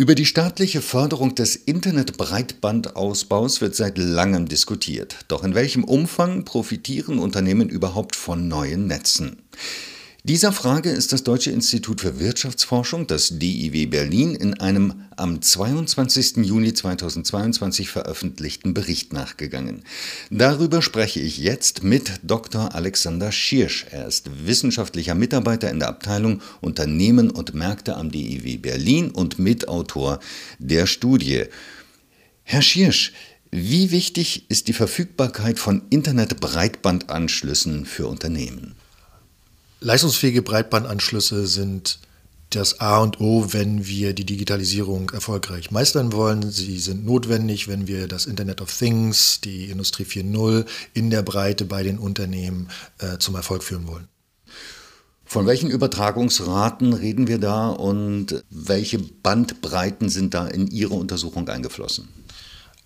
Über die staatliche Förderung des Internetbreitbandausbaus wird seit langem diskutiert. Doch in welchem Umfang profitieren Unternehmen überhaupt von neuen Netzen? Dieser Frage ist das Deutsche Institut für Wirtschaftsforschung, das DIW Berlin, in einem am 22. Juni 2022 veröffentlichten Bericht nachgegangen. Darüber spreche ich jetzt mit Dr. Alexander Schirsch. Er ist wissenschaftlicher Mitarbeiter in der Abteilung Unternehmen und Märkte am DIW Berlin und Mitautor der Studie. Herr Schirsch, wie wichtig ist die Verfügbarkeit von Internetbreitbandanschlüssen für Unternehmen? Leistungsfähige Breitbandanschlüsse sind das A und O, wenn wir die Digitalisierung erfolgreich meistern wollen. Sie sind notwendig, wenn wir das Internet of Things, die Industrie 4.0 in der Breite bei den Unternehmen äh, zum Erfolg führen wollen. Von welchen Übertragungsraten reden wir da und welche Bandbreiten sind da in Ihre Untersuchung eingeflossen?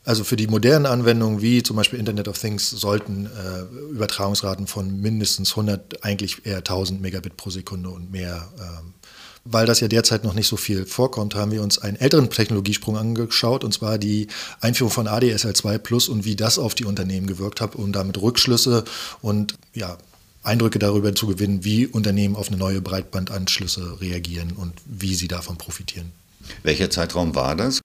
Also für die modernen Anwendungen wie zum Beispiel Internet of Things sollten äh, Übertragungsraten von mindestens 100, eigentlich eher 1000 Megabit pro Sekunde und mehr. Ähm, weil das ja derzeit noch nicht so viel vorkommt, haben wir uns einen älteren Technologiesprung angeschaut, und zwar die Einführung von ADSL2 Plus und wie das auf die Unternehmen gewirkt hat, um damit Rückschlüsse und ja, Eindrücke darüber zu gewinnen, wie Unternehmen auf eine neue Breitbandanschlüsse reagieren und wie sie davon profitieren. Welcher Zeitraum war das?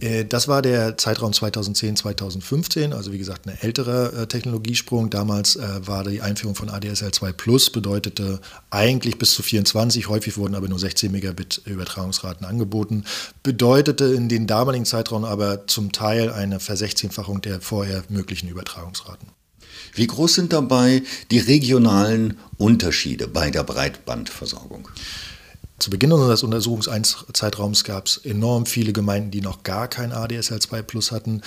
Äh, das war der Zeitraum 2010, 2015, also wie gesagt ein älterer äh, Technologiesprung. Damals äh, war die Einführung von ADSL 2 Plus, bedeutete eigentlich bis zu 24, häufig wurden aber nur 16 Megabit Übertragungsraten angeboten, bedeutete in den damaligen Zeitraum aber zum Teil eine Versechzehnfachung der vorher möglichen Übertragungsraten. Wie groß sind dabei die regionalen Unterschiede bei der Breitbandversorgung? Zu Beginn unseres Untersuchungszeitraums gab es enorm viele Gemeinden, die noch gar kein ADSL 2 Plus hatten.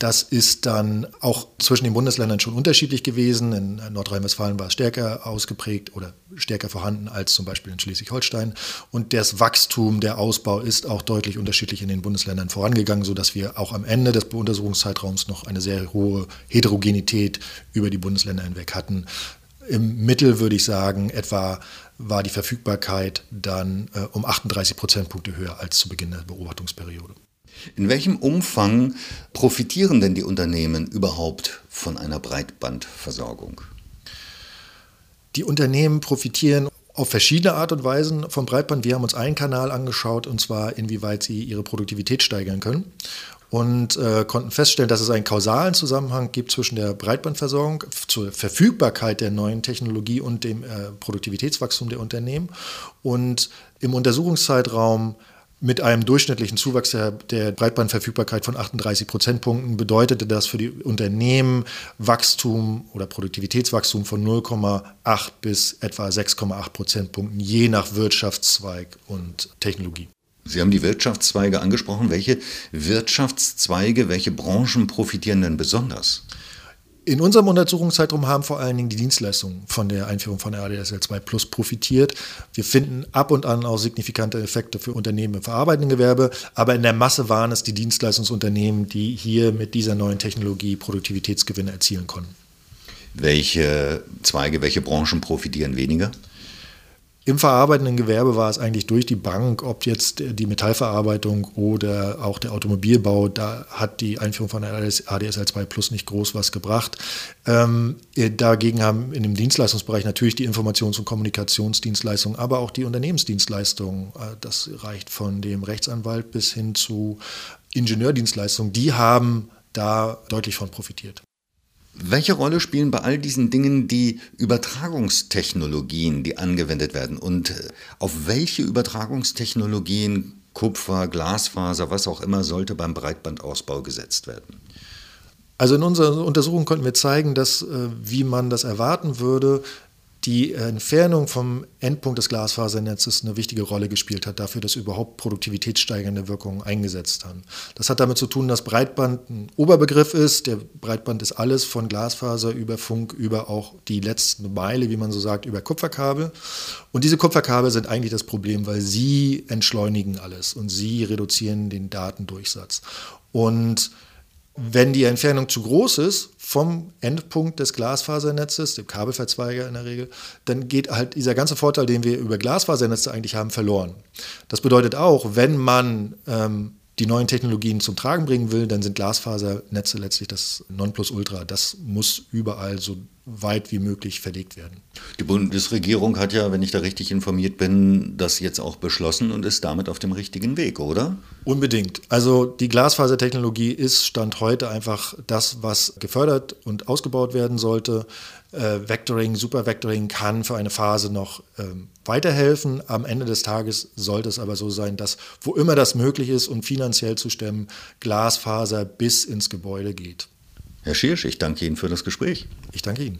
Das ist dann auch zwischen den Bundesländern schon unterschiedlich gewesen. In Nordrhein-Westfalen war es stärker ausgeprägt oder stärker vorhanden als zum Beispiel in Schleswig-Holstein. Und das Wachstum, der Ausbau ist auch deutlich unterschiedlich in den Bundesländern vorangegangen, sodass wir auch am Ende des Untersuchungszeitraums noch eine sehr hohe Heterogenität über die Bundesländer hinweg hatten. Im Mittel würde ich sagen, etwa war die Verfügbarkeit dann äh, um 38 Prozentpunkte höher als zu Beginn der Beobachtungsperiode. In welchem Umfang profitieren denn die Unternehmen überhaupt von einer Breitbandversorgung? Die Unternehmen profitieren auf verschiedene Art und Weisen vom Breitband. Wir haben uns einen Kanal angeschaut, und zwar inwieweit sie ihre Produktivität steigern können und äh, konnten feststellen, dass es einen kausalen Zusammenhang gibt zwischen der Breitbandversorgung, zur Verfügbarkeit der neuen Technologie und dem äh, Produktivitätswachstum der Unternehmen. Und im Untersuchungszeitraum mit einem durchschnittlichen Zuwachs der, der, Breitbandverfügbarkeit von 38 Prozentpunkten bedeutete das für die Unternehmen Wachstum oder Produktivitätswachstum von 0,8 bis etwa 6,8 Prozentpunkten, je nach Wirtschaftszweig und Technologie. Sie haben die Wirtschaftszweige angesprochen. Welche Wirtschaftszweige, welche Branchen profitieren denn besonders? In unserem Untersuchungszeitraum haben vor allen Dingen die Dienstleistungen von der Einführung von ADSL 2 Plus profitiert. Wir finden ab und an auch signifikante Effekte für Unternehmen im verarbeitenden Gewerbe, aber in der Masse waren es die Dienstleistungsunternehmen, die hier mit dieser neuen Technologie Produktivitätsgewinne erzielen konnten. Welche Zweige, welche Branchen profitieren weniger? Im verarbeitenden Gewerbe war es eigentlich durch die Bank, ob jetzt die Metallverarbeitung oder auch der Automobilbau, da hat die Einführung von ADSL 2 Plus nicht groß was gebracht. Ähm, dagegen haben in dem Dienstleistungsbereich natürlich die Informations- und Kommunikationsdienstleistungen, aber auch die Unternehmensdienstleistungen, äh, das reicht von dem Rechtsanwalt bis hin zu Ingenieurdienstleistungen, die haben da deutlich von profitiert. Welche Rolle spielen bei all diesen Dingen die Übertragungstechnologien, die angewendet werden? Und äh, auf welche Übertragungstechnologien, Kupfer, Glasfaser, was auch immer, sollte beim Breitbandausbau gesetzt werden? Also in unserer Untersuchung konnten wir zeigen, dass, äh, wie man das erwarten würde, die Entfernung vom Endpunkt des Glasfasernetzes eine wichtige Rolle gespielt hat dafür, dass überhaupt produktivitätssteigernde Wirkungen eingesetzt haben. Das hat damit zu tun, dass Breitband ein Oberbegriff ist. Der Breitband ist alles von Glasfaser über Funk über auch die letzte Meile, wie man so sagt, über Kupferkabel. Und diese Kupferkabel sind eigentlich das Problem, weil sie entschleunigen alles und sie reduzieren den Datendurchsatz. Und Wenn die Entfernung zu groß ist vom Endpunkt des Glasfasernetzes, dem Kabelverzweiger in der Regel, dann geht halt dieser ganze Vorteil, den wir über Glasfasernetze eigentlich haben, verloren. Das bedeutet auch, wenn man ähm, die neuen Technologien zum Tragen bringen will, dann sind Glasfasernetze letztlich das Nonplusultra. Das muss überall so weit wie möglich verlegt werden. Die Bundesregierung hat ja, wenn ich da richtig informiert bin, das jetzt auch beschlossen und ist damit auf dem richtigen Weg, oder? Unbedingt. Also die Glasfasertechnologie ist Stand heute einfach das, was gefördert und ausgebaut werden sollte. Äh, Vectoring, Supervectoring kann für eine Phase noch ähm, weiterhelfen. Am Ende des Tages sollte es aber so sein, dass wo immer das möglich ist und finanziell zu stemmen, Glasfaser bis ins Gebäude geht. Herr Schirsch, ich danke Ihnen für das Gespräch. Ich danke Ihnen.